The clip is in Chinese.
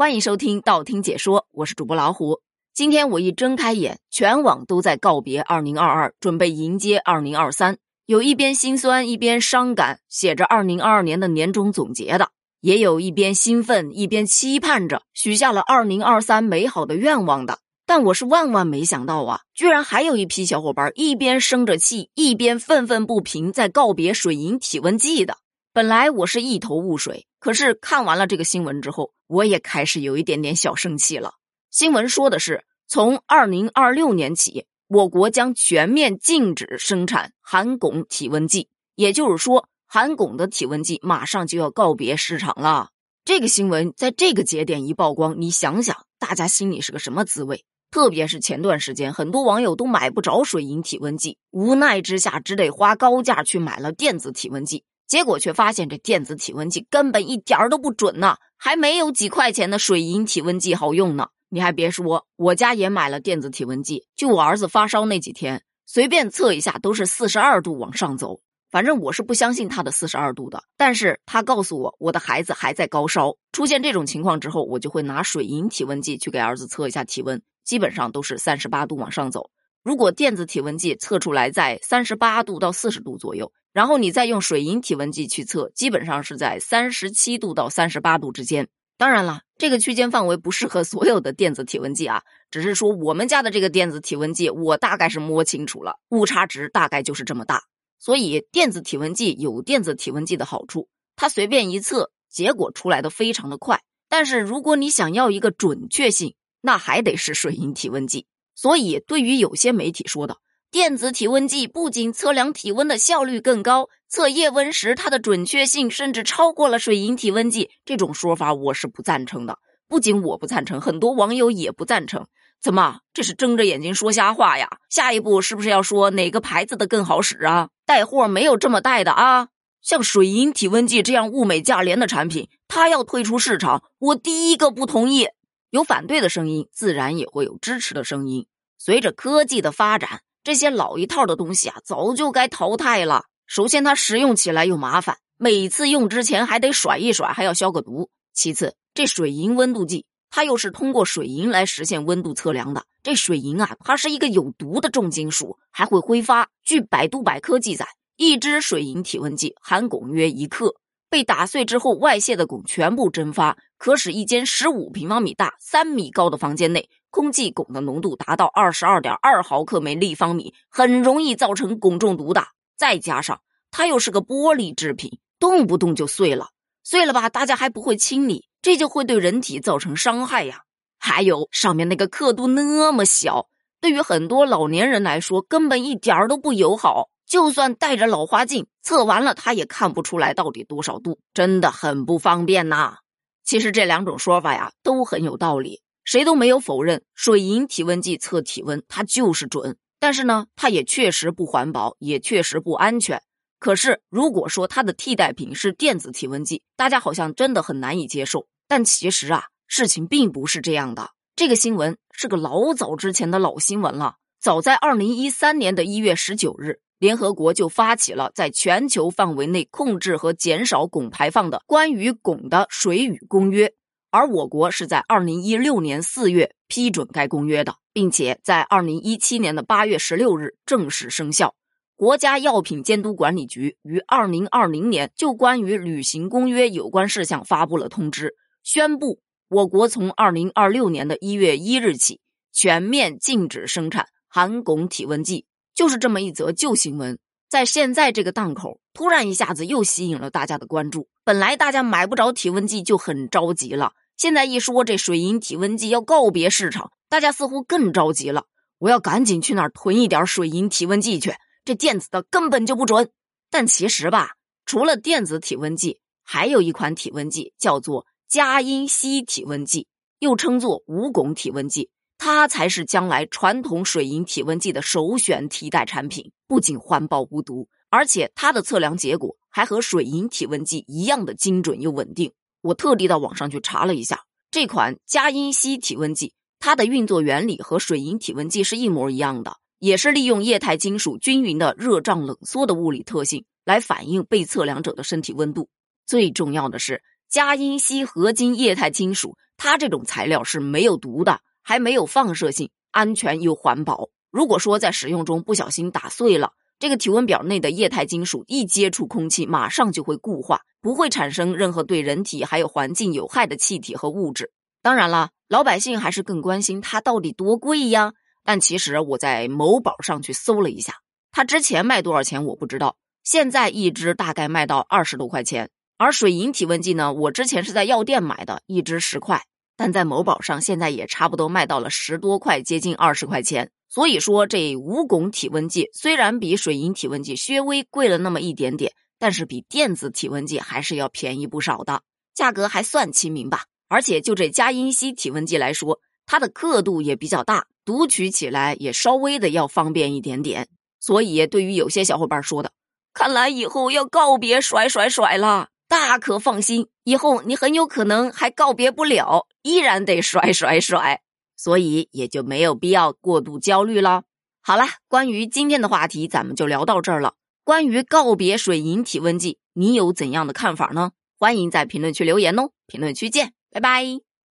欢迎收听道听解说，我是主播老虎。今天我一睁开眼，全网都在告别二零二二，准备迎接二零二三。有一边心酸一边伤感，写着二零二二年的年终总结的；也有一边兴奋一边期盼着，许下了二零二三美好的愿望的。但我是万万没想到啊，居然还有一批小伙伴一边生着气，一边愤愤不平，在告别水银体温计的。本来我是一头雾水，可是看完了这个新闻之后，我也开始有一点点小生气了。新闻说的是，从二零二六年起，我国将全面禁止生产含汞体温计，也就是说，含汞的体温计马上就要告别市场了。这个新闻在这个节点一曝光，你想想，大家心里是个什么滋味？特别是前段时间，很多网友都买不着水银体温计，无奈之下只得花高价去买了电子体温计。结果却发现这电子体温计根本一点儿都不准呢，还没有几块钱的水银体温计好用呢。你还别说，我家也买了电子体温计，就我儿子发烧那几天，随便测一下都是四十二度往上走。反正我是不相信他的四十二度的，但是他告诉我我的孩子还在高烧。出现这种情况之后，我就会拿水银体温计去给儿子测一下体温，基本上都是三十八度往上走。如果电子体温计测出来在三十八度到四十度左右。然后你再用水银体温计去测，基本上是在三十七度到三十八度之间。当然了，这个区间范围不适合所有的电子体温计啊，只是说我们家的这个电子体温计，我大概是摸清楚了，误差值大概就是这么大。所以电子体温计有电子体温计的好处，它随便一测，结果出来的非常的快。但是如果你想要一个准确性，那还得是水银体温计。所以对于有些媒体说的。电子体温计不仅测量体温的效率更高，测夜温时它的准确性甚至超过了水银体温计。这种说法我是不赞成的。不仅我不赞成，很多网友也不赞成。怎么，这是睁着眼睛说瞎话呀？下一步是不是要说哪个牌子的更好使啊？带货没有这么带的啊！像水银体温计这样物美价廉的产品，它要退出市场，我第一个不同意。有反对的声音，自然也会有支持的声音。随着科技的发展。这些老一套的东西啊，早就该淘汰了。首先，它使用起来又麻烦，每次用之前还得甩一甩，还要消个毒。其次，这水银温度计，它又是通过水银来实现温度测量的。这水银啊，它是一个有毒的重金属，还会挥发。据百度百科记载，一只水银体温计含汞约一克，被打碎之后外泄的汞全部蒸发，可使一间十五平方米大、三米高的房间内。空气汞的浓度达到二十二点二毫克每立方米，很容易造成汞中毒的。再加上它又是个玻璃制品，动不动就碎了，碎了吧，大家还不会清理，这就会对人体造成伤害呀。还有上面那个刻度那么小，对于很多老年人来说，根本一点儿都不友好。就算戴着老花镜测完了，他也看不出来到底多少度，真的很不方便呐。其实这两种说法呀，都很有道理。谁都没有否认水银体温计测体温，它就是准。但是呢，它也确实不环保，也确实不安全。可是，如果说它的替代品是电子体温计，大家好像真的很难以接受。但其实啊，事情并不是这样的。这个新闻是个老早之前的老新闻了。早在二零一三年的一月十九日，联合国就发起了在全球范围内控制和减少汞排放的关于汞的水与公约。而我国是在二零一六年四月批准该公约的，并且在二零一七年的八月十六日正式生效。国家药品监督管理局于二零二零年就关于履行公约有关事项发布了通知，宣布我国从二零二六年的一月一日起全面禁止生产含汞体温计。就是这么一则旧新闻。在现在这个档口，突然一下子又吸引了大家的关注。本来大家买不着体温计就很着急了，现在一说这水银体温计要告别市场，大家似乎更着急了。我要赶紧去那儿囤一点水银体温计去，这电子的根本就不准。但其实吧，除了电子体温计，还有一款体温计叫做佳音烯体温计，又称作无汞体温计。它才是将来传统水银体温计的首选替代产品，不仅环保无毒，而且它的测量结果还和水银体温计一样的精准又稳定。我特地到网上去查了一下，这款佳音烯体温计，它的运作原理和水银体温计是一模一样的，也是利用液态金属均匀的热胀冷缩的物理特性来反映被测量者的身体温度。最重要的是，佳音烯合金液态金属。它这种材料是没有毒的，还没有放射性，安全又环保。如果说在使用中不小心打碎了，这个体温表内的液态金属一接触空气，马上就会固化，不会产生任何对人体还有环境有害的气体和物质。当然了，老百姓还是更关心它到底多贵呀。但其实我在某宝上去搜了一下，它之前卖多少钱我不知道，现在一支大概卖到二十多块钱。而水银体温计呢，我之前是在药店买的，一支十块，但在某宝上现在也差不多卖到了十多块，接近二十块钱。所以说，这无汞体温计虽然比水银体温计稍微贵了那么一点点，但是比电子体温计还是要便宜不少的，价格还算亲民吧。而且就这加音吸体温计来说，它的刻度也比较大，读取起来也稍微的要方便一点点。所以对于有些小伙伴说的，看来以后要告别甩甩甩了，大可放心，以后你很有可能还告别不了，依然得甩甩甩。所以也就没有必要过度焦虑了。好了，关于今天的话题，咱们就聊到这儿了。关于告别水银体温计，你有怎样的看法呢？欢迎在评论区留言哦。评论区见，拜拜。